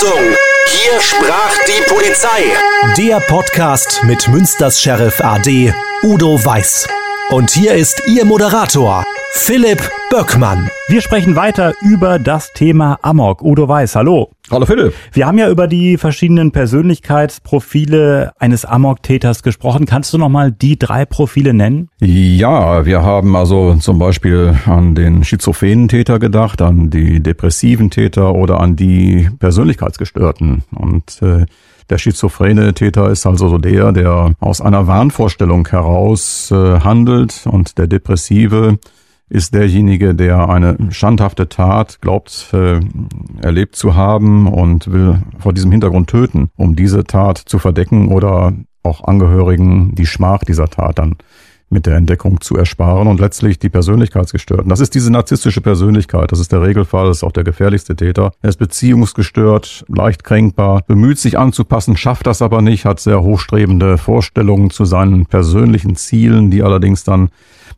Achtung! Hier sprach die Polizei. Der Podcast mit Münsters Sheriff AD Udo Weiß. Und hier ist Ihr Moderator, Philipp Böckmann. Wir sprechen weiter über das Thema Amok. Udo Weiß, hallo. Hallo Philipp. Wir haben ja über die verschiedenen Persönlichkeitsprofile eines Amok-Täters gesprochen. Kannst du nochmal die drei Profile nennen? Ja, wir haben also zum Beispiel an den schizophrenen Täter gedacht, an die depressiven Täter oder an die Persönlichkeitsgestörten. Und äh, der schizophrene Täter ist also so der, der aus einer Wahnvorstellung heraus äh, handelt und der depressive ist derjenige, der eine schandhafte Tat glaubt, äh, erlebt zu haben und will vor diesem Hintergrund töten, um diese Tat zu verdecken oder auch Angehörigen die Schmach dieser Tat dann mit der Entdeckung zu ersparen und letztlich die Persönlichkeitsgestörten. Das ist diese narzisstische Persönlichkeit. Das ist der Regelfall, das ist auch der gefährlichste Täter. Er ist beziehungsgestört, leicht kränkbar, bemüht sich anzupassen, schafft das aber nicht, hat sehr hochstrebende Vorstellungen zu seinen persönlichen Zielen, die allerdings dann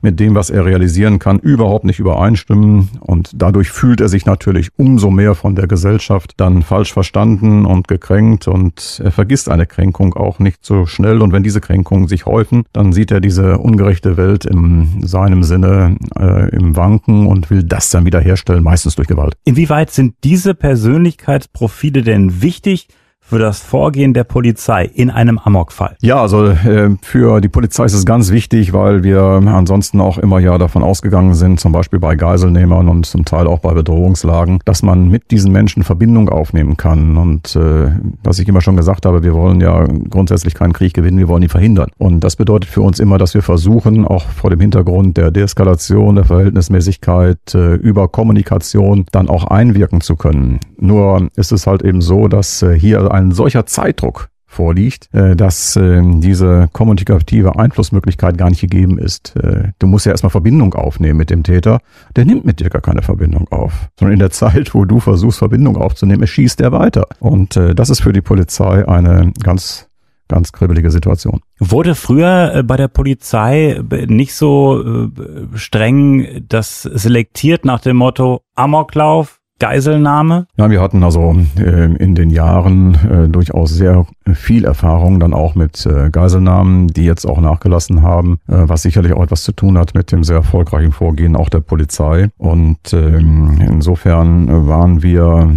mit dem, was er realisieren kann, überhaupt nicht übereinstimmen. Und dadurch fühlt er sich natürlich umso mehr von der Gesellschaft dann falsch verstanden und gekränkt. Und er vergisst eine Kränkung auch nicht so schnell. Und wenn diese Kränkungen sich häufen, dann sieht er diese ungerechte Welt in seinem Sinne äh, im Wanken und will das dann wiederherstellen, meistens durch Gewalt. Inwieweit sind diese Persönlichkeitsprofile denn wichtig? Für das Vorgehen der Polizei in einem Amokfall? Ja, also äh, für die Polizei ist es ganz wichtig, weil wir ansonsten auch immer ja davon ausgegangen sind, zum Beispiel bei Geiselnehmern und zum Teil auch bei Bedrohungslagen, dass man mit diesen Menschen Verbindung aufnehmen kann. Und äh, was ich immer schon gesagt habe, wir wollen ja grundsätzlich keinen Krieg gewinnen, wir wollen ihn verhindern. Und das bedeutet für uns immer, dass wir versuchen, auch vor dem Hintergrund der Deeskalation, der Verhältnismäßigkeit, äh, über Kommunikation dann auch einwirken zu können. Nur ist es halt eben so, dass äh, hier ein solcher Zeitdruck vorliegt, äh, dass äh, diese kommunikative Einflussmöglichkeit gar nicht gegeben ist. Äh, du musst ja erstmal Verbindung aufnehmen mit dem Täter. Der nimmt mit dir gar keine Verbindung auf. Sondern in der Zeit, wo du versuchst, Verbindung aufzunehmen, schießt er weiter. Und das ist für die Polizei eine ganz ganz kribbelige Situation. Wurde früher bei der Polizei nicht so streng das selektiert nach dem Motto Amoklauf, Geiselnahme? Ja, wir hatten also äh, in den Jahren äh, durchaus sehr viel Erfahrung dann auch mit äh, Geiselnahmen, die jetzt auch nachgelassen haben, äh, was sicherlich auch etwas zu tun hat mit dem sehr erfolgreichen Vorgehen auch der Polizei. Und ähm, insofern waren wir,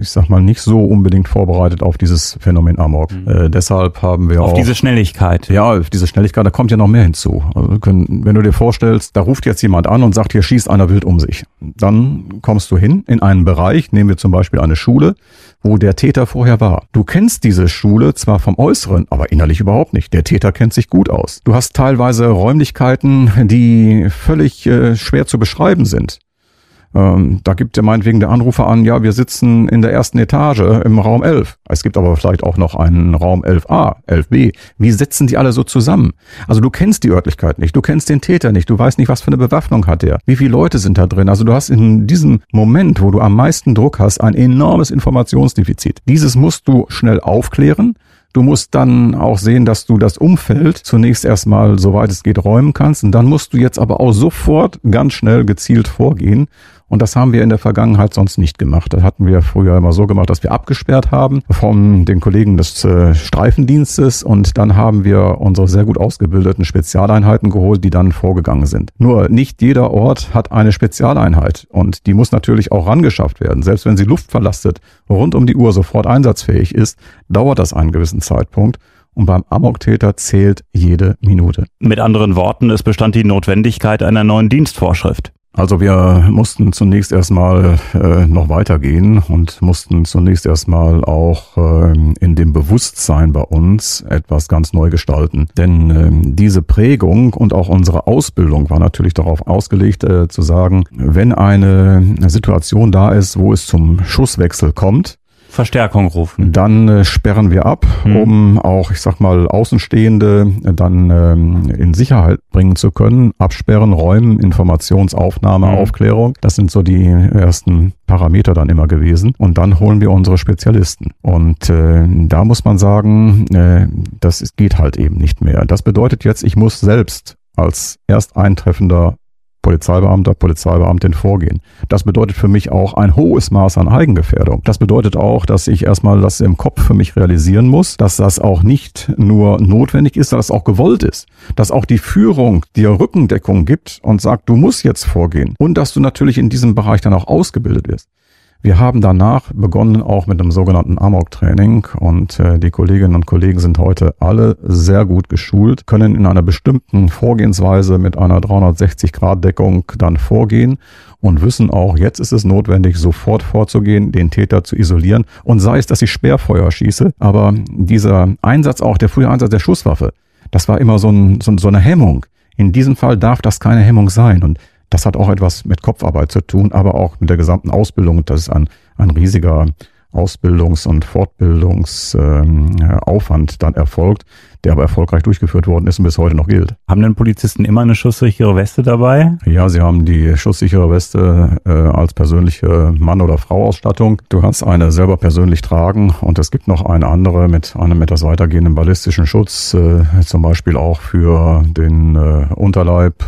ich sag mal, nicht so unbedingt vorbereitet auf dieses Phänomen Amok. Mhm. Äh, deshalb haben wir auf auch... Auf diese Schnelligkeit. Ja, auf diese Schnelligkeit, da kommt ja noch mehr hinzu. Also können, wenn du dir vorstellst, da ruft jetzt jemand an und sagt, hier schießt einer wild um sich. Dann kommst du hin in einen Bereich, nehmen wir zum Beispiel eine Schule, wo der Täter vorher war. Du kennst diese Schule zwar vom Äußeren, aber innerlich überhaupt nicht. Der Täter kennt sich gut aus. Du hast teilweise Räumlichkeiten, die völlig äh, schwer zu beschreiben sind. Ähm, da gibt ja meinetwegen der Anrufer an, ja, wir sitzen in der ersten Etage im Raum 11. Es gibt aber vielleicht auch noch einen Raum 11a, 11b. Wie setzen die alle so zusammen? Also du kennst die Örtlichkeit nicht, du kennst den Täter nicht, du weißt nicht, was für eine Bewaffnung hat er, wie viele Leute sind da drin. Also du hast in diesem Moment, wo du am meisten Druck hast, ein enormes Informationsdefizit. Dieses musst du schnell aufklären. Du musst dann auch sehen, dass du das Umfeld zunächst erstmal, soweit es geht, räumen kannst. Und dann musst du jetzt aber auch sofort ganz schnell gezielt vorgehen und das haben wir in der Vergangenheit sonst nicht gemacht. Das hatten wir früher immer so gemacht, dass wir abgesperrt haben von den Kollegen des äh, Streifendienstes und dann haben wir unsere sehr gut ausgebildeten Spezialeinheiten geholt, die dann vorgegangen sind. Nur nicht jeder Ort hat eine Spezialeinheit und die muss natürlich auch rangeschafft werden. Selbst wenn sie luftverlastet rund um die Uhr sofort einsatzfähig ist, dauert das einen gewissen Zeitpunkt. Und beim Amoktäter zählt jede Minute. Mit anderen Worten, es bestand die Notwendigkeit einer neuen Dienstvorschrift. Also wir mussten zunächst erstmal äh, noch weitergehen und mussten zunächst erstmal auch äh, in dem Bewusstsein bei uns etwas ganz neu gestalten. Denn äh, diese Prägung und auch unsere Ausbildung war natürlich darauf ausgelegt äh, zu sagen, wenn eine Situation da ist, wo es zum Schusswechsel kommt, Verstärkung rufen. Dann äh, sperren wir ab, mhm. um auch, ich sag mal, Außenstehende dann ähm, in Sicherheit bringen zu können. Absperren, räumen, Informationsaufnahme, mhm. Aufklärung. Das sind so die ersten Parameter dann immer gewesen. Und dann holen wir unsere Spezialisten. Und äh, da muss man sagen, äh, das geht halt eben nicht mehr. Das bedeutet jetzt, ich muss selbst als Ersteintreffender Polizeibeamter, Polizeibeamtin vorgehen. Das bedeutet für mich auch ein hohes Maß an Eigengefährdung. Das bedeutet auch, dass ich erstmal das im Kopf für mich realisieren muss, dass das auch nicht nur notwendig ist, dass es auch gewollt ist. Dass auch die Führung dir Rückendeckung gibt und sagt, du musst jetzt vorgehen. Und dass du natürlich in diesem Bereich dann auch ausgebildet wirst. Wir haben danach begonnen auch mit einem sogenannten Amok-Training und äh, die Kolleginnen und Kollegen sind heute alle sehr gut geschult, können in einer bestimmten Vorgehensweise mit einer 360-Grad-Deckung dann vorgehen und wissen auch, jetzt ist es notwendig, sofort vorzugehen, den Täter zu isolieren und sei es, dass ich Sperrfeuer schieße, aber dieser Einsatz auch, der frühe Einsatz der Schusswaffe, das war immer so, ein, so, so eine Hemmung. In diesem Fall darf das keine Hemmung sein und das hat auch etwas mit Kopfarbeit zu tun, aber auch mit der gesamten Ausbildung. Das ist ein, ein riesiger Ausbildungs- und Fortbildungsaufwand ähm, dann erfolgt, der aber erfolgreich durchgeführt worden ist und bis heute noch gilt. Haben denn Polizisten immer eine schusssichere Weste dabei? Ja, sie haben die schusssichere Weste äh, als persönliche Mann- oder Frau-Ausstattung. Du kannst eine selber persönlich tragen und es gibt noch eine andere mit einem etwas weitergehenden ballistischen Schutz, äh, zum Beispiel auch für den äh, Unterleib.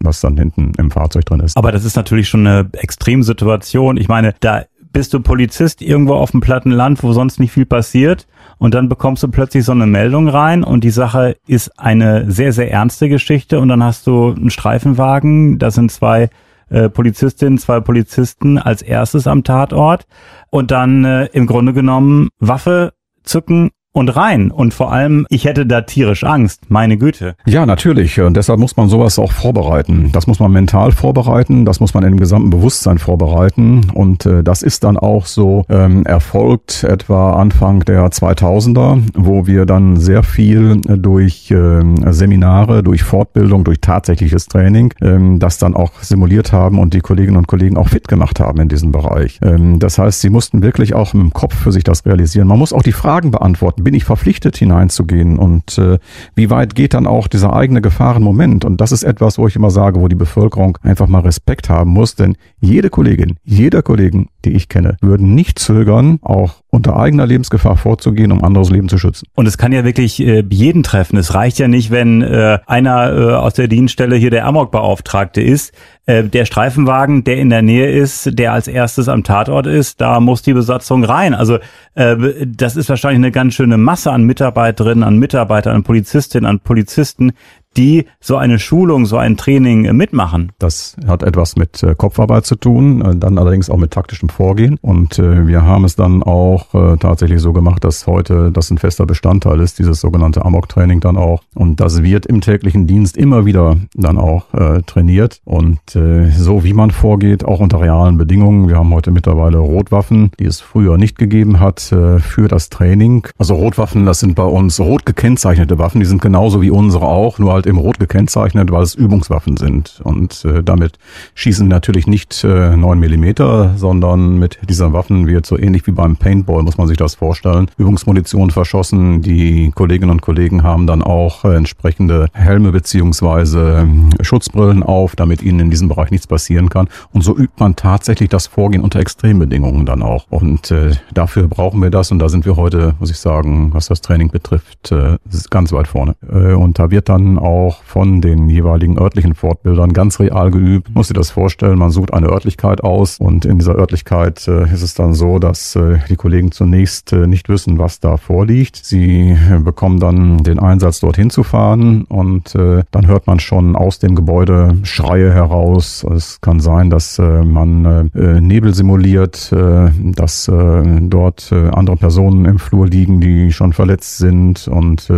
Was dann hinten im Fahrzeug drin ist. Aber das ist natürlich schon eine Extremsituation. Ich meine, da bist du Polizist irgendwo auf dem platten Land, wo sonst nicht viel passiert und dann bekommst du plötzlich so eine Meldung rein und die Sache ist eine sehr, sehr ernste Geschichte und dann hast du einen Streifenwagen, da sind zwei äh, Polizistinnen, zwei Polizisten als erstes am Tatort und dann äh, im Grunde genommen Waffe zücken und rein. Und vor allem, ich hätte da tierisch Angst, meine Güte. Ja, natürlich. Und deshalb muss man sowas auch vorbereiten. Das muss man mental vorbereiten, das muss man im gesamten Bewusstsein vorbereiten. Und äh, das ist dann auch so ähm, erfolgt etwa Anfang der 2000er, wo wir dann sehr viel durch äh, Seminare, durch Fortbildung, durch tatsächliches Training, ähm, das dann auch simuliert haben und die Kolleginnen und Kollegen auch fit gemacht haben in diesem Bereich. Ähm, das heißt, sie mussten wirklich auch im Kopf für sich das realisieren. Man muss auch die Fragen beantworten bin ich verpflichtet hineinzugehen und äh, wie weit geht dann auch dieser eigene Gefahrenmoment? Und das ist etwas, wo ich immer sage, wo die Bevölkerung einfach mal Respekt haben muss, denn jede Kollegin, jeder Kollegen, die ich kenne, würden nicht zögern, auch unter eigener Lebensgefahr vorzugehen, um anderes Leben zu schützen. Und es kann ja wirklich äh, jeden treffen. Es reicht ja nicht, wenn äh, einer äh, aus der Dienststelle hier der Amok-Beauftragte ist. Äh, der Streifenwagen, der in der Nähe ist, der als erstes am Tatort ist, da muss die Besatzung rein. Also äh, das ist wahrscheinlich eine ganz schöne Masse an Mitarbeiterinnen, an Mitarbeitern, an Polizistinnen, an Polizisten, die so eine Schulung, so ein Training äh, mitmachen? Das hat etwas mit äh, Kopfarbeit zu tun, äh, dann allerdings auch mit taktischem Vorgehen. Und wir haben es dann auch tatsächlich so gemacht, dass heute das ein fester Bestandteil ist, dieses sogenannte Amok-Training dann auch. Und das wird im täglichen Dienst immer wieder dann auch trainiert. Und so wie man vorgeht, auch unter realen Bedingungen. Wir haben heute mittlerweile Rotwaffen, die es früher nicht gegeben hat, für das Training. Also Rotwaffen, das sind bei uns rot gekennzeichnete Waffen, die sind genauso wie unsere auch, nur halt im Rot gekennzeichnet, weil es Übungswaffen sind. Und äh, damit schießen wir natürlich nicht äh, 9 Millimeter, sondern mit dieser Waffen wird so ähnlich wie beim Paintball, muss man sich das vorstellen, Übungsmunition verschossen. Die Kolleginnen und Kollegen haben dann auch äh, entsprechende Helme beziehungsweise äh, Schutzbrillen auf, damit ihnen in diesem Bereich nichts passieren kann. Und so übt man tatsächlich das Vorgehen unter Extrembedingungen dann auch. Und äh, dafür brauchen wir das und da sind wir heute, muss ich sagen, was das Training betrifft, äh, ganz weit vorne. Äh, und da wird dann auch auch von den jeweiligen örtlichen Fortbildern ganz real geübt. Muss dir das vorstellen, man sucht eine Örtlichkeit aus und in dieser Örtlichkeit äh, ist es dann so, dass äh, die Kollegen zunächst äh, nicht wissen, was da vorliegt. Sie äh, bekommen dann den Einsatz, dorthin zu fahren und äh, dann hört man schon aus dem Gebäude Schreie heraus. Es kann sein, dass äh, man Nebel simuliert, dass dort andere Personen im Flur liegen, die schon verletzt sind und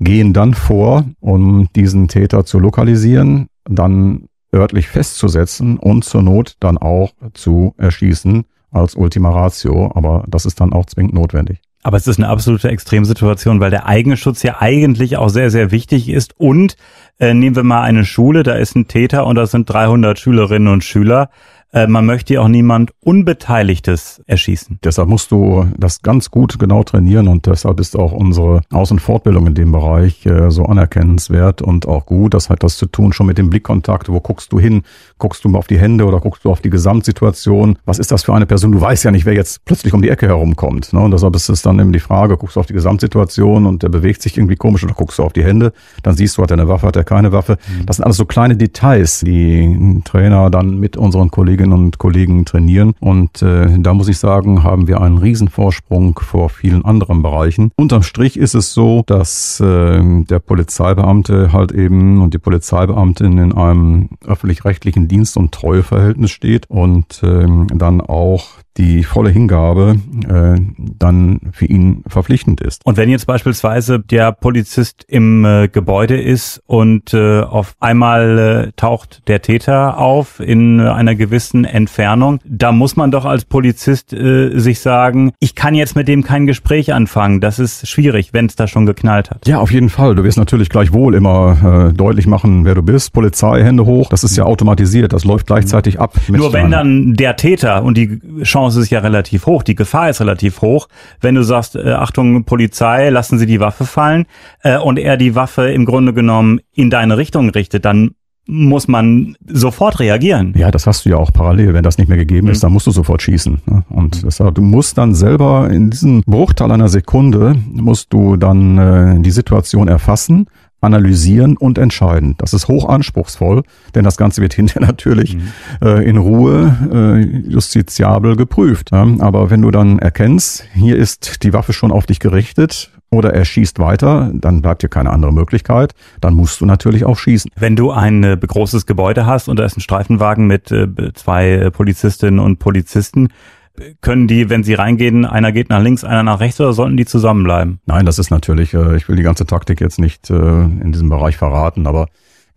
gehen dann vor, um diesen Täter zu lokalisieren, dann örtlich festzusetzen und zur Not dann auch zu erschießen als Ultima Ratio. Aber das ist dann auch zwingend notwendig. Aber es ist eine absolute Extremsituation, weil der Eigenschutz ja eigentlich auch sehr, sehr wichtig ist. Und äh, nehmen wir mal eine Schule, da ist ein Täter und da sind 300 Schülerinnen und Schüler. Äh, man möchte ja auch niemand Unbeteiligtes erschießen. Deshalb musst du das ganz gut genau trainieren und deshalb ist auch unsere Aus- und Fortbildung in dem Bereich äh, so anerkennenswert und auch gut. Das hat das zu tun schon mit dem Blickkontakt. Wo guckst du hin? Guckst du mal auf die Hände oder guckst du auf die Gesamtsituation? Was ist das für eine Person? Du weißt ja nicht, wer jetzt plötzlich um die Ecke herumkommt. Ne? Und deshalb ist es dann eben die Frage, guckst du auf die Gesamtsituation und der bewegt sich irgendwie komisch oder guckst du auf die Hände? Dann siehst du, hat er eine Waffe, hat er keine Waffe. Mhm. Das sind alles so kleine Details, die Trainer dann mit unseren Kolleginnen und Kollegen trainieren. Und äh, da muss ich sagen, haben wir einen Riesenvorsprung vor vielen anderen Bereichen. Unterm Strich ist es so, dass äh, der Polizeibeamte halt eben und die Polizeibeamtin in einem öffentlich-rechtlichen Dienst- und Treueverhältnis steht und äh, dann auch die volle Hingabe äh, dann für ihn verpflichtend ist. Und wenn jetzt beispielsweise der Polizist im äh, Gebäude ist und äh, auf einmal äh, taucht der Täter auf in einer gewissen Entfernung, da muss man doch als Polizist äh, sich sagen, ich kann jetzt mit dem kein Gespräch anfangen. Das ist schwierig, wenn es da schon geknallt hat. Ja, auf jeden Fall. Du wirst natürlich gleichwohl immer äh, deutlich machen, wer du bist. Polizei, Hände hoch. Das ist ja automatisiert. Das läuft gleichzeitig ab. Nur wenn dann der Täter und die Chance ist ja relativ hoch, die Gefahr ist relativ hoch, wenn du sagst, äh, Achtung Polizei, lassen Sie die Waffe fallen äh, und er die Waffe im Grunde genommen in deine Richtung richtet, dann muss man sofort reagieren. Ja, das hast du ja auch parallel. Wenn das nicht mehr gegeben ist, mhm. dann musst du sofort schießen. Ne? Und deshalb, du musst dann selber in diesem Bruchteil einer Sekunde, musst du dann äh, die Situation erfassen, analysieren und entscheiden. Das ist hoch anspruchsvoll, denn das Ganze wird hinterher natürlich mhm. äh, in Ruhe äh, justiziabel geprüft. Ja? Aber wenn du dann erkennst, hier ist die Waffe schon auf dich gerichtet, oder er schießt weiter, dann bleibt dir keine andere Möglichkeit. Dann musst du natürlich auch schießen. Wenn du ein äh, großes Gebäude hast und da ist ein Streifenwagen mit äh, zwei äh, Polizistinnen und Polizisten, können die, wenn sie reingehen, einer geht nach links, einer nach rechts oder sollten die zusammenbleiben? Nein, das ist natürlich, äh, ich will die ganze Taktik jetzt nicht äh, in diesem Bereich verraten, aber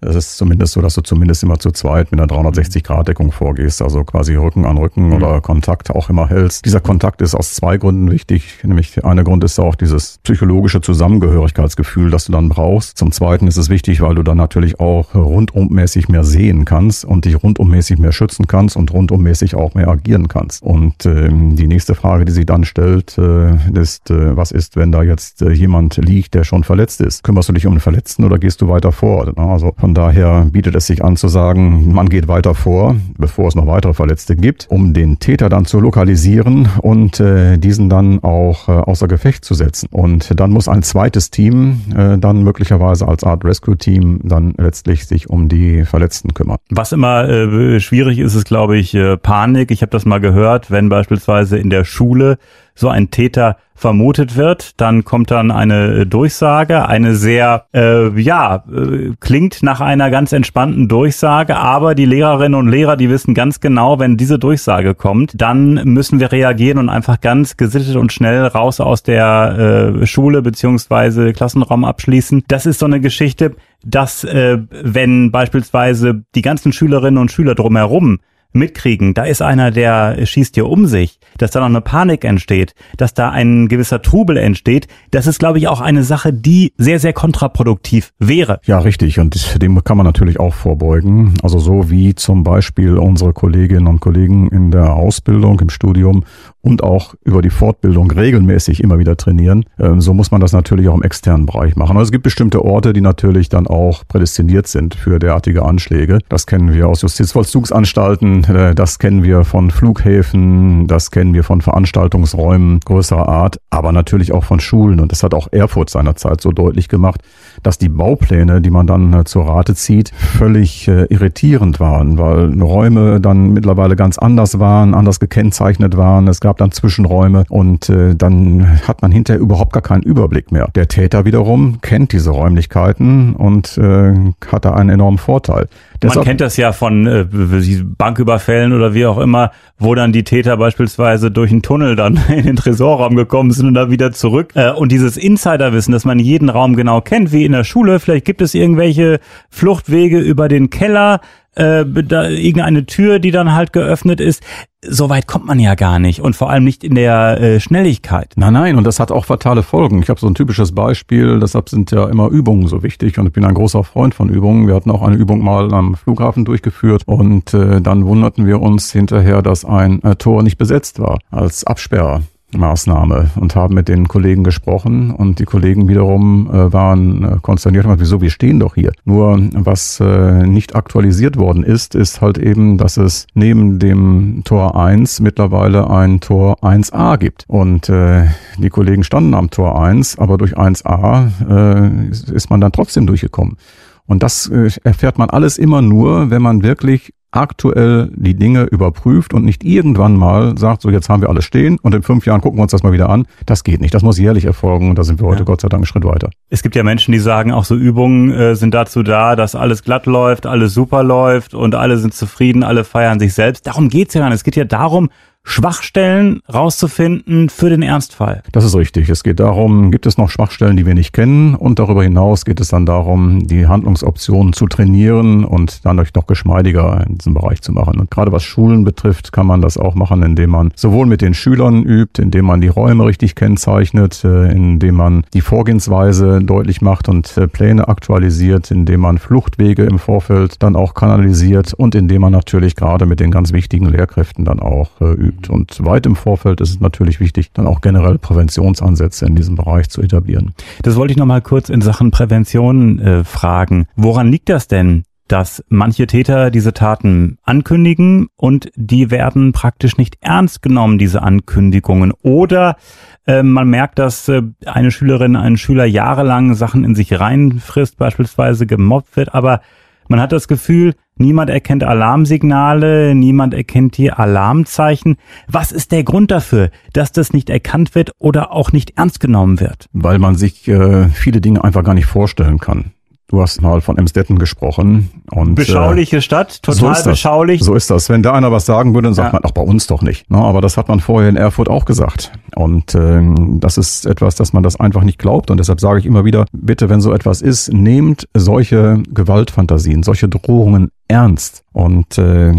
es ist zumindest so, dass du zumindest immer zu zweit mit einer 360-Grad-Deckung vorgehst, also quasi Rücken an Rücken mhm. oder Kontakt auch immer hältst. Dieser Kontakt ist aus zwei Gründen wichtig. Nämlich einer Grund ist auch dieses psychologische Zusammengehörigkeitsgefühl, das du dann brauchst. Zum Zweiten ist es wichtig, weil du dann natürlich auch rundummäßig mehr sehen kannst und dich rundummäßig mehr schützen kannst und rundummäßig auch mehr agieren kannst. Und ähm, die nächste Frage, die sich dann stellt, äh, ist, äh, was ist, wenn da jetzt äh, jemand liegt, der schon verletzt ist? Kümmerst du dich um den Verletzten oder gehst du weiter vor? Also von daher bietet es sich an zu sagen, man geht weiter vor, bevor es noch weitere Verletzte gibt, um den Täter dann zu lokalisieren und äh, diesen dann auch äh, außer Gefecht zu setzen. Und dann muss ein zweites Team äh, dann möglicherweise als Art Rescue-Team dann letztlich sich um die Verletzten kümmern. Was immer äh, schwierig ist, ist, glaube ich, äh, Panik. Ich habe das mal gehört, wenn beispielsweise in der Schule so ein Täter vermutet wird. Dann kommt dann eine äh, Durchsage, eine sehr, äh, ja, äh, klingt nach einer ganz entspannten Durchsage, aber die Lehrerinnen und Lehrer, die wissen ganz genau, wenn diese Durchsage kommt, dann müssen wir reagieren und einfach ganz gesittet und schnell raus aus der äh, Schule beziehungsweise Klassenraum abschließen. Das ist so eine Geschichte, dass äh, wenn beispielsweise die ganzen Schülerinnen und Schüler drumherum mitkriegen, da ist einer, der schießt hier um sich, dass da noch eine Panik entsteht, dass da ein gewisser Trubel entsteht, das ist, glaube ich, auch eine Sache, die sehr, sehr kontraproduktiv wäre. Ja, richtig. Und dem kann man natürlich auch vorbeugen. Also so wie zum Beispiel unsere Kolleginnen und Kollegen in der Ausbildung, im Studium und auch über die Fortbildung regelmäßig immer wieder trainieren. Ähm, so muss man das natürlich auch im externen Bereich machen. Also es gibt bestimmte Orte, die natürlich dann auch prädestiniert sind für derartige Anschläge. Das kennen wir aus Justizvollzugsanstalten, äh, das kennen wir von Flughäfen, das kennen wir von Veranstaltungsräumen größerer Art, aber natürlich auch von Schulen. Und das hat auch Erfurt seinerzeit so deutlich gemacht, dass die Baupläne, die man dann äh, zur Rate zieht, völlig äh, irritierend waren, weil Räume dann mittlerweile ganz anders waren, anders gekennzeichnet waren. Es gab gab dann Zwischenräume und äh, dann hat man hinterher überhaupt gar keinen Überblick mehr. Der Täter wiederum kennt diese Räumlichkeiten und äh, hat da einen enormen Vorteil. Man kennt das ja von äh, Banküberfällen oder wie auch immer, wo dann die Täter beispielsweise durch einen Tunnel dann in den Tresorraum gekommen sind und dann wieder zurück. Äh, und dieses Insiderwissen, dass man jeden Raum genau kennt, wie in der Schule, vielleicht gibt es irgendwelche Fluchtwege über den Keller, äh, da, irgendeine Tür, die dann halt geöffnet ist. So weit kommt man ja gar nicht und vor allem nicht in der äh, Schnelligkeit. Nein, nein, und das hat auch fatale Folgen. Ich habe so ein typisches Beispiel, deshalb sind ja immer Übungen so wichtig und ich bin ein großer Freund von Übungen. Wir hatten auch eine Übung mal am Flughafen durchgeführt und äh, dann wunderten wir uns hinterher, dass ein äh, Tor nicht besetzt war als Absperrer. Maßnahme und haben mit den Kollegen gesprochen und die Kollegen wiederum äh, waren äh, konsterniert wieso, wir stehen doch hier. Nur was äh, nicht aktualisiert worden ist, ist halt eben, dass es neben dem Tor 1 mittlerweile ein Tor 1a gibt. Und äh, die Kollegen standen am Tor 1, aber durch 1a äh, ist man dann trotzdem durchgekommen. Und das äh, erfährt man alles immer nur, wenn man wirklich aktuell die Dinge überprüft und nicht irgendwann mal sagt, so jetzt haben wir alles stehen und in fünf Jahren gucken wir uns das mal wieder an. Das geht nicht. Das muss jährlich erfolgen und da sind wir heute ja. Gott sei Dank einen Schritt weiter. Es gibt ja Menschen, die sagen, auch so Übungen äh, sind dazu da, dass alles glatt läuft, alles super läuft und alle sind zufrieden, alle feiern sich selbst. Darum geht's ja gar nicht. Es geht ja darum, Schwachstellen rauszufinden für den Ernstfall. Das ist richtig. Es geht darum, gibt es noch Schwachstellen, die wir nicht kennen? Und darüber hinaus geht es dann darum, die Handlungsoptionen zu trainieren und dann euch noch geschmeidiger in diesem Bereich zu machen. Und gerade was Schulen betrifft, kann man das auch machen, indem man sowohl mit den Schülern übt, indem man die Räume richtig kennzeichnet, äh, indem man die Vorgehensweise deutlich macht und äh, Pläne aktualisiert, indem man Fluchtwege im Vorfeld dann auch kanalisiert und indem man natürlich gerade mit den ganz wichtigen Lehrkräften dann auch äh, übt gibt. Und weit im Vorfeld ist es natürlich wichtig, dann auch generell Präventionsansätze in diesem Bereich zu etablieren. Das wollte ich nochmal kurz in Sachen Prävention äh, fragen. Woran liegt das denn? dass manche Täter diese Taten ankündigen und die werden praktisch nicht ernst genommen, diese Ankündigungen. Oder äh, man merkt, dass äh, eine Schülerin, ein Schüler jahrelang Sachen in sich reinfrisst, beispielsweise gemobbt wird, aber man hat das Gefühl, niemand erkennt Alarmsignale, niemand erkennt die Alarmzeichen. Was ist der Grund dafür, dass das nicht erkannt wird oder auch nicht ernst genommen wird? Weil man sich äh, viele Dinge einfach gar nicht vorstellen kann. Du hast mal von Emstetten gesprochen. Und, Beschauliche äh, Stadt, total so beschaulich. So ist das. Wenn da einer was sagen würde, dann sagt ja. man, ach, bei uns doch nicht. Na, aber das hat man vorher in Erfurt auch gesagt. Und ähm, das ist etwas, dass man das einfach nicht glaubt. Und deshalb sage ich immer wieder, bitte, wenn so etwas ist, nehmt solche Gewaltfantasien, solche Drohungen ernst und äh,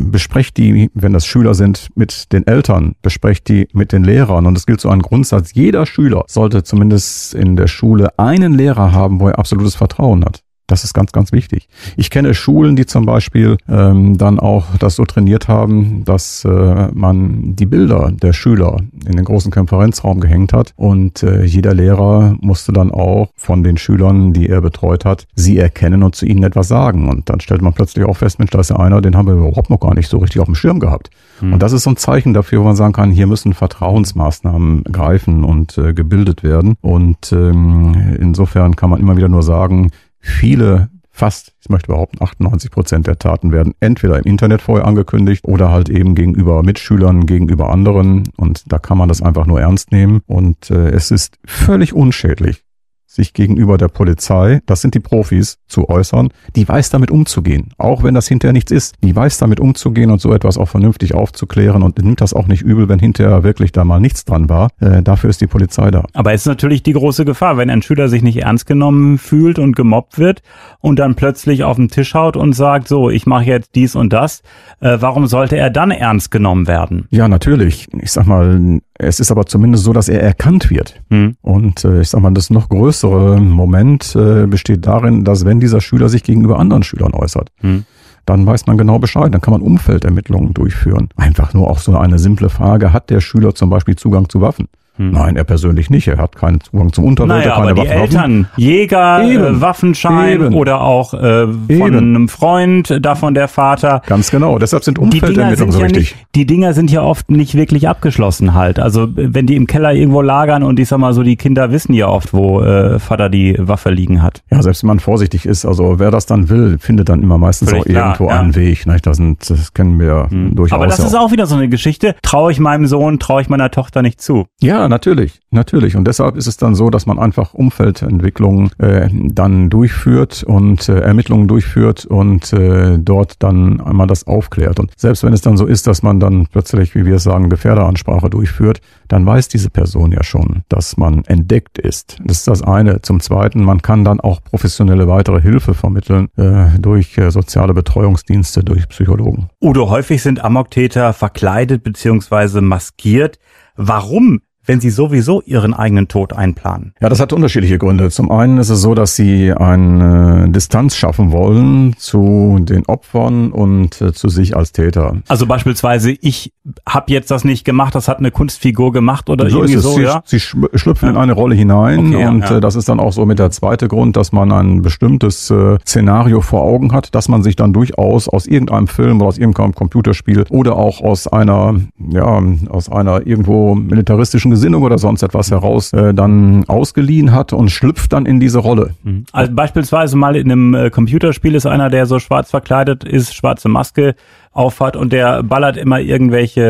besprecht die, wenn das Schüler sind, mit den Eltern, besprecht die mit den Lehrern. Und es gilt so ein Grundsatz, jeder Schüler sollte zumindest in der Schule einen Lehrer haben, wo er absolutes Vertrauen hat. Das ist ganz, ganz wichtig. Ich kenne Schulen, die zum Beispiel ähm, dann auch das so trainiert haben, dass äh, man die Bilder der Schüler in den großen Konferenzraum gehängt hat und äh, jeder Lehrer musste dann auch von den Schülern, die er betreut hat, sie erkennen und zu ihnen etwas sagen. Und dann stellt man plötzlich auch fest, Mensch, da ist ja einer, den haben wir überhaupt noch gar nicht so richtig auf dem Schirm gehabt. Mhm. Und das ist so ein Zeichen dafür, wo man sagen kann, hier müssen Vertrauensmaßnahmen greifen und äh, gebildet werden. Und ähm, insofern kann man immer wieder nur sagen, viele fast, ich möchte behaupten, 98 Prozent der Taten werden entweder im Internet vorher angekündigt oder halt eben gegenüber Mitschülern, gegenüber anderen. Und da kann man das einfach nur ernst nehmen. Und äh, es ist völlig unschädlich, sich gegenüber der Polizei, das sind die Profis, zu äußern, die weiß damit umzugehen. Auch wenn das hinterher nichts ist, die weiß damit umzugehen und so etwas auch vernünftig aufzuklären und nimmt das auch nicht übel, wenn hinterher wirklich da mal nichts dran war. Äh, dafür ist die Polizei da. Aber es ist natürlich die große Gefahr, wenn ein Schüler sich nicht ernst genommen fühlt und gemobbt wird und dann plötzlich auf den Tisch haut und sagt, so, ich mache jetzt dies und das. Äh, warum sollte er dann ernst genommen werden? Ja, natürlich. Ich sag mal, es ist aber zumindest so, dass er erkannt wird. Hm. Und äh, ich sag mal, das noch größere Moment äh, besteht darin, dass wenn dieser Schüler sich gegenüber anderen Schülern äußert, hm. dann weiß man genau Bescheid. Dann kann man Umfeldermittlungen durchführen. Einfach nur auch so eine simple Frage, hat der Schüler zum Beispiel Zugang zu Waffen? Hm. Nein, er persönlich nicht. Er hat keinen Zugang zum Unterricht, naja, keine aber die Eltern, Jäger, äh, Waffenschein Eben. oder auch äh, von Eben. einem Freund, davon der Vater. Ganz genau. Deshalb sind Umfeldermittlungen so ja wichtig. Nicht, die Dinger sind ja oft nicht wirklich abgeschlossen halt. Also wenn die im Keller irgendwo lagern und ich sag mal so, die Kinder wissen ja oft, wo äh, Vater die Waffe liegen hat. Ja, selbst wenn man vorsichtig ist, also wer das dann will, findet dann immer meistens Völlig auch klar, irgendwo ja. einen Weg. Ne? Das, sind, das kennen wir hm. durchaus. Aber das auch. ist auch wieder so eine Geschichte. Traue ich meinem Sohn, traue ich meiner Tochter nicht zu. Ja, Ja, natürlich, natürlich. Und deshalb ist es dann so, dass man einfach Umfeldentwicklungen äh, dann durchführt und äh, Ermittlungen durchführt und äh, dort dann einmal das aufklärt. Und selbst wenn es dann so ist, dass man dann plötzlich, wie wir es sagen, Gefährderansprache durchführt, dann weiß diese Person ja schon, dass man entdeckt ist. Das ist das eine. Zum Zweiten, man kann dann auch professionelle weitere Hilfe vermitteln äh, durch äh, soziale Betreuungsdienste, durch Psychologen. Udo, häufig sind Amoktäter verkleidet beziehungsweise maskiert. Warum wenn sie sowieso ihren eigenen Tod einplanen? Ja, das hat unterschiedliche Gründe. Zum einen ist es so, dass sie eine Distanz schaffen wollen zu den Opfern und äh, zu sich als Täter. Also beispielsweise, ich habe jetzt das nicht gemacht, das hat eine Kunstfigur gemacht oder so irgendwie so, sie, ja? Sie schlüpfen ja. in eine Rolle hinein Okay, und ja. äh, das ist dann auch so mit der zweite Grund, dass man ein bestimmtes äh, Szenario vor Augen hat, dass man sich dann durchaus aus irgendeinem Film oder aus irgendeinem Computerspiel oder auch aus einer, ja, aus einer irgendwo militaristischen Gesinnung oder sonst etwas heraus äh, dann ausgeliehen hat und schlüpft dann in diese Rolle. Also beispielsweise mal in einem äh, Computerspiel ist einer, der so schwarz verkleidet ist, schwarze Maske aufhat und der ballert immer irgendwelche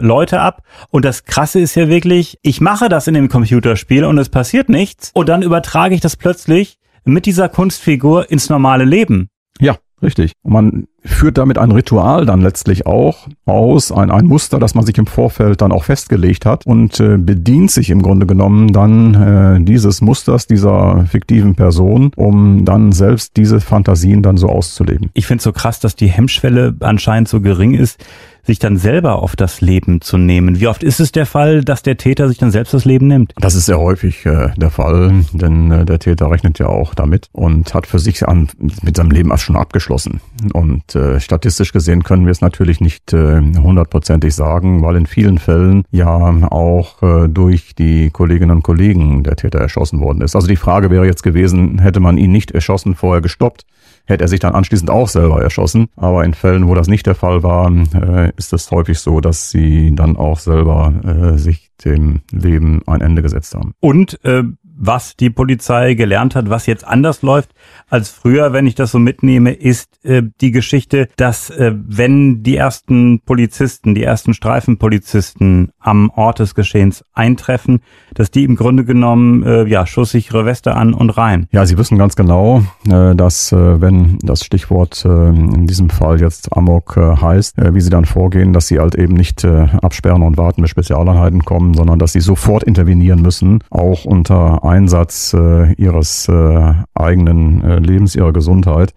äh, Leute ab. Und das Krasse ist ja wirklich, ich mache das in dem Computerspiel und es passiert nichts und dann übertrage ich das plötzlich mit dieser Kunstfigur ins normale Leben. Ja, richtig. Man führt damit ein Ritual dann letztlich auch aus, ein, ein Muster, das man sich im Vorfeld dann auch festgelegt hat und äh, bedient sich im Grunde genommen dann äh, dieses Musters dieser fiktiven Person, um dann selbst diese Fantasien dann so auszuleben. Ich finde es so krass, dass die Hemmschwelle anscheinend so gering ist, sich dann selber auf das Leben zu nehmen. Wie oft ist es der Fall, dass der Täter sich dann selbst das Leben nimmt? Das ist sehr häufig äh, der Fall, denn äh, der Täter rechnet ja auch damit und hat für sich an, mit seinem Leben schon abgeschlossen. Und äh, statistisch gesehen können wir es natürlich nicht äh, hundertprozentig sagen, weil in vielen Fällen ja auch äh, durch die Kolleginnen und Kollegen der Täter erschossen worden ist. Also die Frage wäre jetzt gewesen, hätte man ihn nicht erschossen, vorher gestoppt, hätte er sich dann anschließend auch selber erschossen. Aber in Fällen, wo das nicht der Fall war, äh, ist es häufig so, dass sie dann auch selber äh, sich dem Leben ein Ende gesetzt haben. Und äh, was die Polizei gelernt hat, was jetzt anders läuft als früher, wenn ich das so mitnehme, ist äh, die Geschichte, dass äh, wenn die ersten Polizisten, die ersten Streifenpolizisten am Ort des Geschehens eintreffen, dass die im Grunde genommen äh, ja schusssichere Weste an und rein. Ja, Sie wissen ganz genau, äh, dass äh, wenn das Stichwort äh, in diesem Fall jetzt Amok äh, heißt, äh, wie Sie dann vorgehen, dass Sie halt eben nicht äh, absperren und warten, bis Spezialeinheiten kommen, sondern dass Sie sofort intervenieren müssen, auch unter Einsatz äh, Ihres äh, eigenen äh, Lebens, Ihrer Gesundheit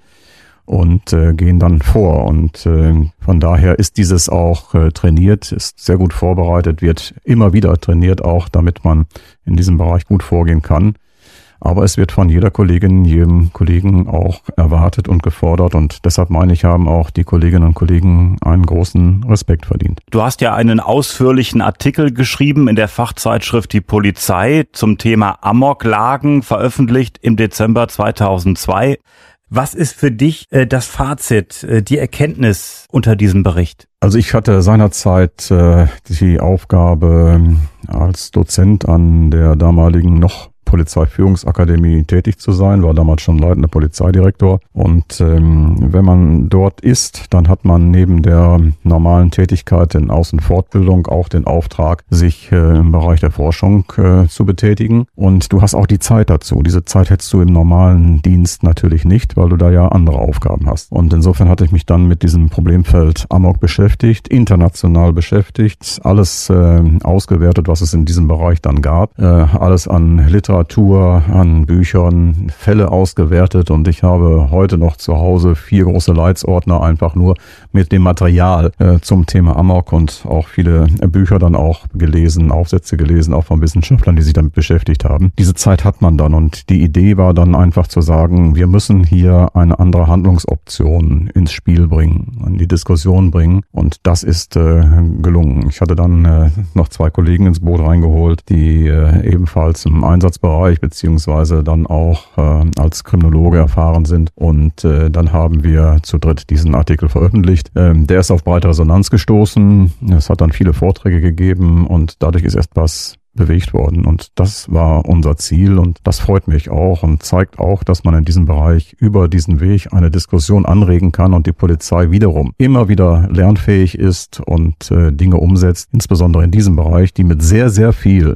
und äh, gehen dann vor. Und äh, von daher ist dieses auch äh, trainiert, ist sehr gut vorbereitet, wird immer wieder trainiert, auch damit man in diesem Bereich gut vorgehen kann. Aber es wird von jeder Kollegin, jedem Kollegen auch erwartet und gefordert. Und deshalb meine ich, haben auch die Kolleginnen und Kollegen einen großen Respekt verdient. Du hast ja einen ausführlichen Artikel geschrieben in der Fachzeitschrift Die Polizei zum Thema Amoklagen, veröffentlicht im Dezember 2002. Was ist für dich äh, das Fazit, äh, die Erkenntnis unter diesem Bericht? Also ich hatte seinerzeit äh, die Aufgabe, als Dozent an der damaligen noch Polizeiführungsakademie tätig zu sein, war damals schon leitender Polizeidirektor. Und ähm, wenn man dort ist, dann hat man neben der normalen Tätigkeit in Außenfortbildung auch den Auftrag, sich äh, im Bereich der Forschung äh, zu betätigen. Und du hast auch die Zeit dazu. Diese Zeit hättest du im normalen Dienst natürlich nicht, weil du da ja andere Aufgaben hast. Und insofern hatte ich mich dann mit diesem Problemfeld Amok beschäftigt, international beschäftigt, alles äh, ausgewertet, was es in diesem Bereich dann gab, äh, alles an Literatur, an Büchern, Fälle ausgewertet und ich habe heute noch zu Hause vier große Leitsordner einfach nur mit dem Material äh, zum Thema Amok und auch viele Bücher dann auch gelesen, Aufsätze gelesen, auch von Wissenschaftlern, die sich damit beschäftigt haben. Diese Zeit hat man dann und die Idee war dann einfach zu sagen, wir müssen hier eine andere Handlungsoption ins Spiel bringen, in die Diskussion bringen und das ist äh, gelungen. Ich hatte dann äh, noch zwei Kollegen ins Boot reingeholt, die äh, ebenfalls im Einsatzbereich beziehungsweise dann auch äh, als Kriminologe erfahren sind und äh, dann haben wir zu dritt diesen Artikel veröffentlicht. Ähm, der ist auf breite Resonanz gestoßen. Es hat dann viele Vorträge gegeben und dadurch ist etwas bewegt worden. Und das war unser Ziel und das freut mich auch und zeigt auch, dass man in diesem Bereich über diesen Weg eine Diskussion anregen kann und die Polizei wiederum immer wieder lernfähig ist und äh, Dinge umsetzt, insbesondere in diesem Bereich, die mit sehr, sehr viel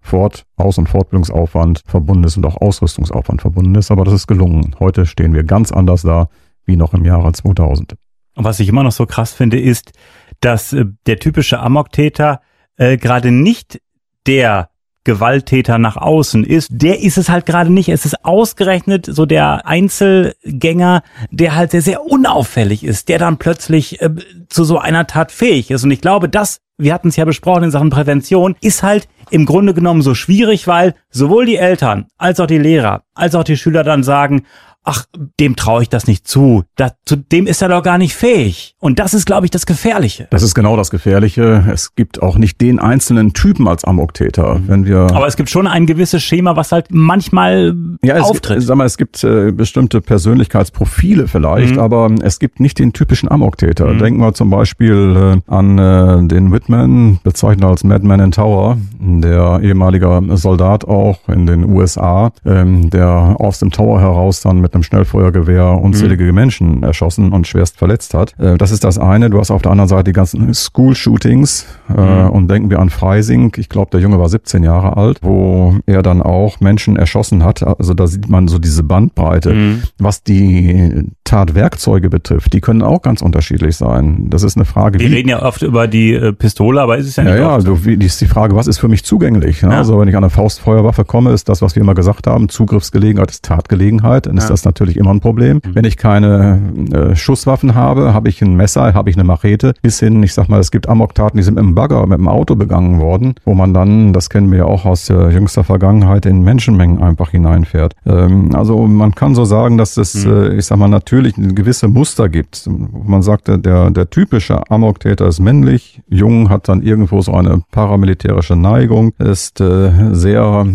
Fort-, Aus- und Fortbildungsaufwand verbunden ist und auch Ausrüstungsaufwand verbunden ist. Aber das ist gelungen. Heute stehen wir ganz anders da wie noch im Jahre 2000. Und was ich immer noch so krass finde, ist, dass äh, der typische Amok-Täter äh, gerade nicht der Gewalttäter nach außen ist, der ist es halt gerade nicht. Es ist ausgerechnet so der Einzelgänger, der halt sehr, sehr unauffällig ist, der dann plötzlich äh, zu so einer Tat fähig ist. Und ich glaube, das, wir hatten es ja besprochen in Sachen Prävention, ist halt im Grunde genommen so schwierig, weil sowohl die Eltern als auch die Lehrer als auch die Schüler dann sagen, ach, dem traue ich das nicht zu. Da, zu dem ist er doch gar nicht fähig. Und das ist, glaube ich, das Gefährliche. Das ist genau das Gefährliche. Es gibt auch nicht den einzelnen Typen als Amoktäter. Mhm. Wenn wir Aber es gibt schon ein gewisses Schema, was halt manchmal ja, es, auftritt. Sag mal, es gibt äh, bestimmte Persönlichkeitsprofile vielleicht, mhm. aber es gibt nicht den typischen Amoktäter. Mhm. Denken wir zum Beispiel äh, an äh, den Whitman, bezeichnet als Madman in Tower, der ehemaliger Soldat auch in den USA, ähm, der aus dem Tower heraus dann mit mit einem Schnellfeuergewehr unzählige mhm. Menschen erschossen und schwerst verletzt hat. Äh, das ist das eine. Du hast auf der anderen Seite die ganzen School-Shootings äh, mhm. und denken wir an Freising. Ich glaube, der Junge war 17 Jahre alt, wo er dann auch Menschen erschossen hat. Also da sieht man so diese Bandbreite. Mhm. Was die Tatwerkzeuge betrifft, die können auch ganz unterschiedlich sein. Das ist eine Frage. Wir reden ja oft über die äh, Pistole, aber ist es ja nicht. Ja, ja, also wie, ist die Frage, was ist für mich zugänglich? Ja. Also wenn ich an eine Faustfeuerwaffe komme, ist das, was wir immer gesagt haben, Zugriffsgelegenheit ist Tatgelegenheit. Dann ist ja. Das natürlich immer ein Problem. Mhm. Wenn ich keine äh, Schusswaffen habe, habe ich ein Messer, habe ich eine Machete, bis hin, ich sag mal, es gibt Amoktaten, die sind mit einem Bagger, mit einem Auto begangen worden, wo man dann, das kennen wir ja auch aus der jüngster Vergangenheit, in Menschenmengen einfach hineinfährt. Ähm, also man kann so sagen, dass es, mhm. äh, ich sag mal, natürlich ein gewisse Muster gibt. Man sagt, der, der typische Amoktäter ist männlich, jung, hat dann irgendwo so eine paramilitärische Neigung, ist äh, sehr,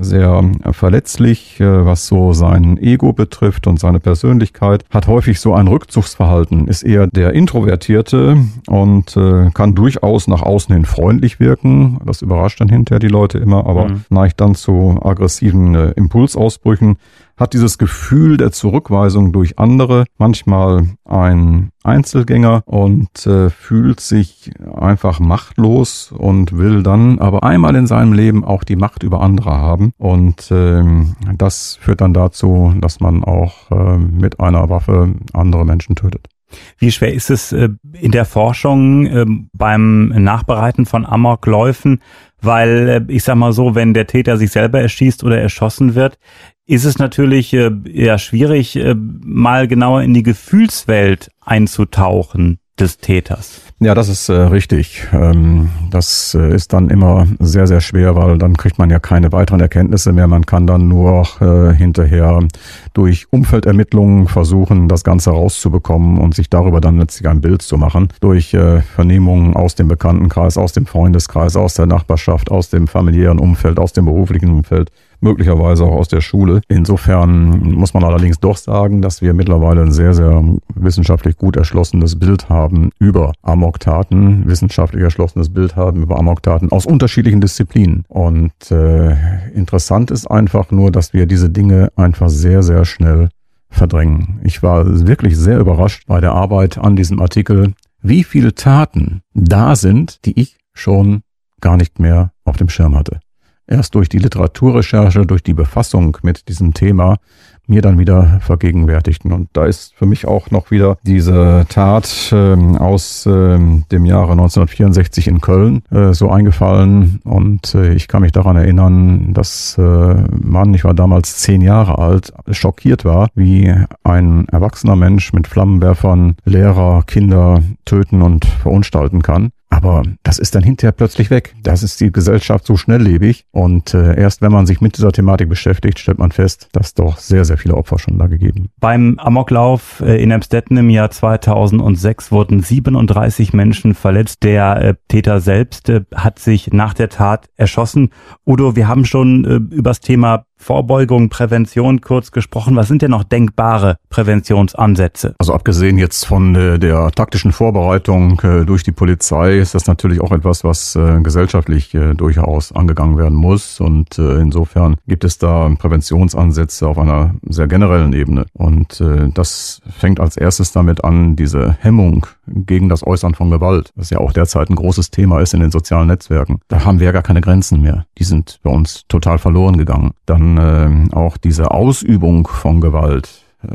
sehr verletzlich, äh, was so sein Ego betrifft und seine Persönlichkeit, hat häufig so ein Rückzugsverhalten, ist eher der Introvertierte und äh, kann durchaus nach außen hin freundlich wirken. Das überrascht dann hinterher die Leute immer, aber mhm. neigt dann zu aggressiven äh, Impulsausbrüchen hat dieses Gefühl der Zurückweisung durch andere, manchmal ein Einzelgänger und äh, fühlt sich einfach machtlos und will dann aber einmal in seinem Leben auch die Macht über andere haben. Und ähm, das führt dann dazu, dass man auch äh, mit einer Waffe andere Menschen tötet. Wie schwer ist es äh, in der Forschung äh, beim Nachbereiten von Amokläufen? Weil äh, ich sag mal so, wenn der Täter sich selber erschießt oder erschossen wird, ist es natürlich äh, eher schwierig, äh, mal genauer in die Gefühlswelt einzutauchen des Täters. Ja, das ist äh, richtig. Ähm, das äh, ist dann immer sehr, sehr schwer, weil dann kriegt man ja keine weiteren Erkenntnisse mehr. Man kann dann nur äh, hinterher durch Umfeldermittlungen versuchen, das Ganze rauszubekommen und sich darüber dann letztlich ein Bild zu machen. Durch äh, Vernehmungen aus dem Bekanntenkreis, aus dem Freundeskreis, aus der Nachbarschaft, aus dem familiären Umfeld, aus dem beruflichen Umfeld möglicherweise auch aus der Schule. Insofern muss man allerdings doch sagen, dass wir mittlerweile ein sehr, sehr wissenschaftlich gut erschlossenes Bild haben über Amoktaten, wissenschaftlich erschlossenes Bild haben über Amoktaten aus unterschiedlichen Disziplinen. Und äh, interessant ist einfach nur, dass wir diese Dinge einfach sehr, sehr schnell verdrängen. Ich war wirklich sehr überrascht bei der Arbeit an diesem Artikel, wie viele Taten da sind, die ich schon gar nicht mehr auf dem Schirm hatte erst durch die Literaturrecherche, durch die Befassung mit diesem Thema mir dann wieder vergegenwärtigten. Und da ist für mich auch noch wieder diese Tat äh, aus äh, dem Jahre 1964 in Köln äh, so eingefallen. Und äh, ich kann mich daran erinnern, dass äh, Mann, ich war damals zehn Jahre alt, schockiert war, wie ein erwachsener Mensch mit Flammenwerfern Lehrer, Kinder töten und verunstalten kann. Aber das ist dann hinterher plötzlich weg. Das ist die Gesellschaft so schnelllebig. Und äh, erst wenn man sich mit dieser Thematik beschäftigt, stellt man fest, dass doch sehr, sehr viele Opfer schon da gegeben. Beim Amoklauf äh, in Amstetten im Jahr 2006 wurden 37 Menschen verletzt. Der äh, Täter selbst äh, hat sich nach der Tat erschossen. Udo, wir haben schon äh, übers Thema Vorbeugung, Prävention kurz gesprochen. Was sind denn noch denkbare Präventionsansätze? Also abgesehen jetzt von äh, der taktischen Vorbereitung äh, durch die Polizei ist das natürlich auch etwas, was äh, gesellschaftlich durchaus angegangen werden muss. Und insofern gibt es da Präventionsansätze auf einer sehr generellen Ebene. Und das fängt als erstes damit an, diese Hemmung gegen das Äußern von Gewalt, was ja auch derzeit ein großes Thema ist in den sozialen Netzwerken. Da haben wir ja gar keine Grenzen mehr. Die sind bei uns total verloren gegangen. Dann äh, auch diese Ausübung von Gewalt, äh,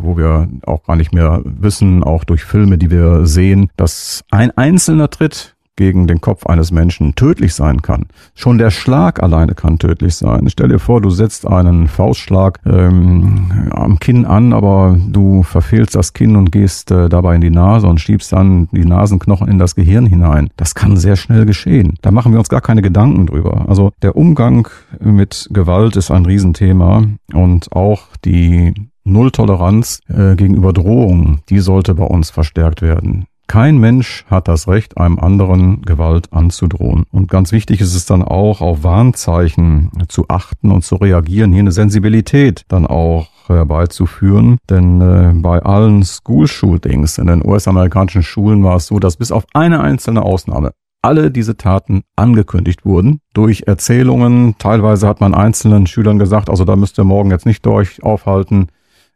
wo wir auch gar nicht mehr wissen, auch durch Filme, die wir sehen, dass ein einzelner Tritt gegen den Kopf eines Menschen tödlich sein kann. Schon der Schlag alleine kann tödlich sein. Stell dir vor, du setzt einen Faustschlag ähm, am Kinn an, aber du verfehlst das Kinn und gehst äh, dabei in die Nase und schiebst dann die Nasenknochen in das Gehirn hinein. Das kann sehr schnell geschehen. Da machen wir uns gar keine Gedanken drüber. Also der Umgang mit Gewalt ist ein Riesenthema und auch die Nulltoleranz äh, gegenüber Drohungen, die sollte bei uns verstärkt werden. Kein Mensch hat das Recht, einem anderen Gewalt anzudrohen. Und ganz wichtig ist es dann auch, auf Warnzeichen zu achten und zu reagieren, hier eine Sensibilität dann auch herbeizuführen. Denn äh, bei allen School-Shootings in den US-amerikanischen Schulen war es so, dass bis auf eine einzelne Ausnahme alle diese Taten angekündigt wurden durch Erzählungen. Teilweise hat man einzelnen Schülern gesagt, also da müsst ihr morgen jetzt nicht durch aufhalten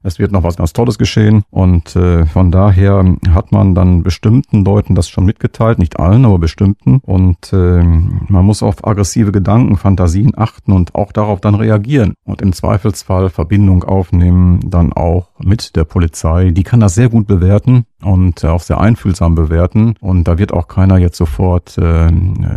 es wird noch was ganz Tolles geschehen. Und äh, von daher hat man dann bestimmten Leuten das schon mitgeteilt, nicht allen, aber bestimmten. Und äh, man muss auf aggressive Gedanken, Fantasien achten und auch darauf dann reagieren. Und im Zweifelsfall Verbindung aufnehmen, dann auch mit der Polizei. Die kann das sehr gut bewerten und auch sehr einfühlsam bewerten. Und da wird auch keiner jetzt sofort äh,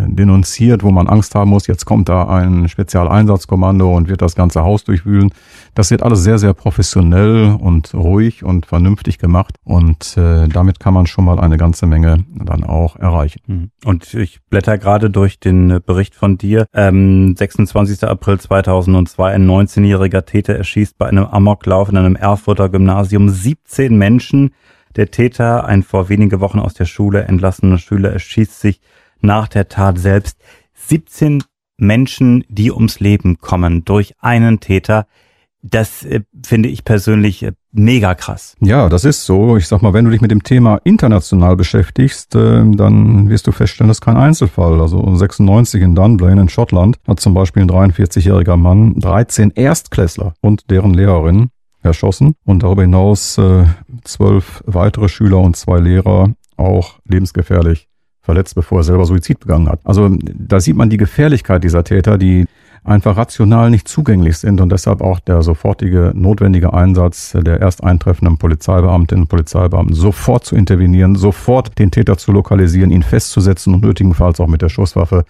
denunziert, wo man Angst haben muss, jetzt kommt da ein Spezialeinsatzkommando und wird das ganze Haus durchwühlen. Das wird alles sehr, sehr professionell und ruhig und vernünftig gemacht. Und äh, damit kann man schon mal eine ganze Menge dann auch erreichen. Hm. Und ich blätter gerade durch den Bericht von dir. Ähm, 26. April 2002, ein 19-jähriger Täter erschießt bei einem Amoklauf in einem Erfurter Gymnasium 17 Menschen. Der Täter, ein vor wenige Wochen aus der Schule entlassener Schüler, erschießt sich nach der Tat selbst. 17 Menschen, die ums Leben kommen durch einen Täter. Das äh, finde ich persönlich äh, mega krass. Ja, das ist so. Ich sag mal, wenn du dich mit dem Thema international beschäftigst, äh, dann wirst du feststellen, das ist kein Einzelfall. Also 96 in Dunblane in Schottland hat zum Beispiel ein 43-jähriger Mann 13 Erstklässler und deren Lehrerinnen erschossen und darüber hinaus äh, zwölf weitere Schüler und zwei Lehrer auch lebensgefährlich verletzt, bevor er selber Suizid begangen hat. Also da sieht man die Gefährlichkeit dieser Täter, die einfach rational nicht zugänglich sind und deshalb auch der sofortige notwendige Einsatz der erst eintreffenden Polizeibeamtinnen und Polizeibeamten sofort zu intervenieren, sofort den Täter zu lokalisieren, ihn festzusetzen und nötigenfalls auch mit der Schusswaffe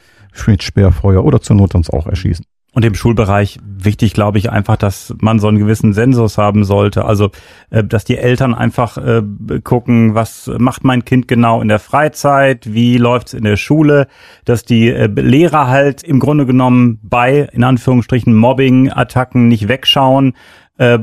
mit Sperrfeuer oder zur Not uns auch erschießen. Und im Schulbereich wichtig, glaube ich, einfach, dass man so einen gewissen Sensus haben sollte. Also, äh, dass die Eltern einfach äh, gucken, was macht mein Kind genau in der Freizeit, wie läuft's in der Schule, dass die äh, Lehrer halt im Grunde genommen bei, in Anführungsstrichen, Mobbing-Attacken nicht wegschauen,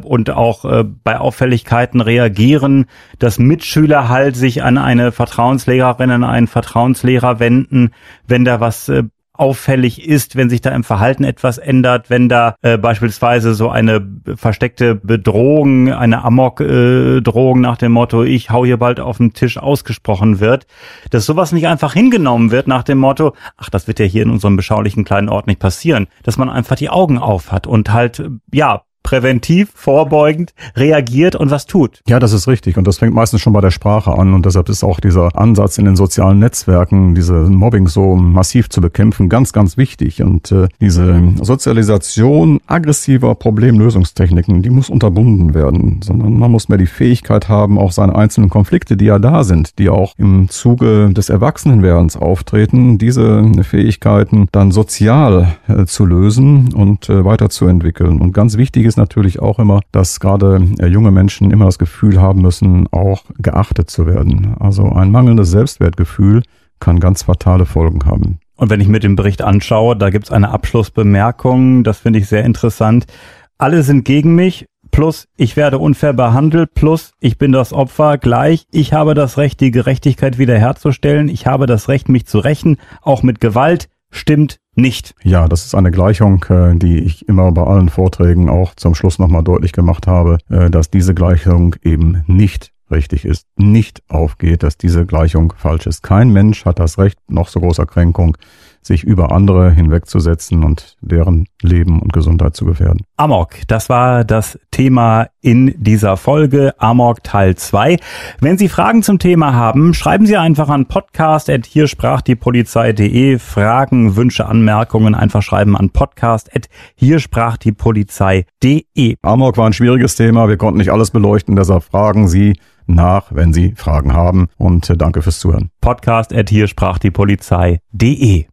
und auch bei Auffälligkeiten reagieren, dass Mitschüler halt sich an eine Vertrauenslehrerin, an einen Vertrauenslehrer wenden, wenn da was auffällig ist, wenn sich da im Verhalten etwas ändert, wenn da äh, beispielsweise so eine versteckte Bedrohung, eine Amok-Drohung äh, nach dem Motto, ich hau hier bald auf den Tisch ausgesprochen wird, dass sowas nicht einfach hingenommen wird nach dem Motto, ach, das wird ja hier in unserem beschaulichen kleinen Ort nicht passieren, dass man einfach die Augen auf hat und halt, ja, präventiv, vorbeugend reagiert und was tut. Ja, das ist richtig. Und das fängt meistens schon bei der Sprache an. Und deshalb ist auch dieser Ansatz in den sozialen Netzwerken, diese Mobbing so massiv zu bekämpfen, ganz, ganz wichtig. Und äh, diese Sozialisation aggressiver Problemlösungstechniken, die muss unterbunden werden. Sondern man muss mehr die Fähigkeit haben, auch seine einzelnen Konflikte, die ja da sind, die auch im Zuge des Erwachsenenwerdens auftreten, diese Fähigkeiten dann sozial äh, zu lösen und äh, weiterzuentwickeln. Und ganz wichtig ist ist natürlich auch immer, dass gerade äh, junge Menschen immer das Gefühl haben müssen, auch geachtet zu werden. Also ein mangelndes Selbstwertgefühl kann ganz fatale Folgen haben. Und wenn ich mir den Bericht anschaue, da gibt es eine Abschlussbemerkung, das finde ich sehr interessant. Alle sind gegen mich, plus ich werde unfair behandelt, plus ich bin das Opfer, gleich ich habe das Recht, die Gerechtigkeit wiederherzustellen, ich habe das Recht, mich zu rächen, auch mit Gewalt, stimmt nicht. Ja, das ist eine Gleichung, äh, die ich immer bei allen Vorträgen auch zum Schluss nochmal deutlich gemacht habe, äh, dass diese Gleichung eben nicht richtig ist, nicht aufgeht, dass diese Gleichung falsch ist. Kein Mensch hat das Recht, noch so großer Kränkung, sich über andere hinwegzusetzen und deren Leben und Gesundheit zu gefährden. Amok, das war das Thema in dieser Folge Amok Teil 2. Wenn Sie Fragen zum Thema haben, schreiben Sie einfach an podcast.hier sprach die Polizei.de. Fragen, Wünsche, Anmerkungen einfach schreiben an podcast.hier sprach die Polizei.de. Amok war ein schwieriges Thema. Wir konnten nicht alles beleuchten. Deshalb fragen Sie nach, wenn Sie Fragen haben. Und äh, danke fürs Zuhören. Podcast.hier sprach die Polizei.de.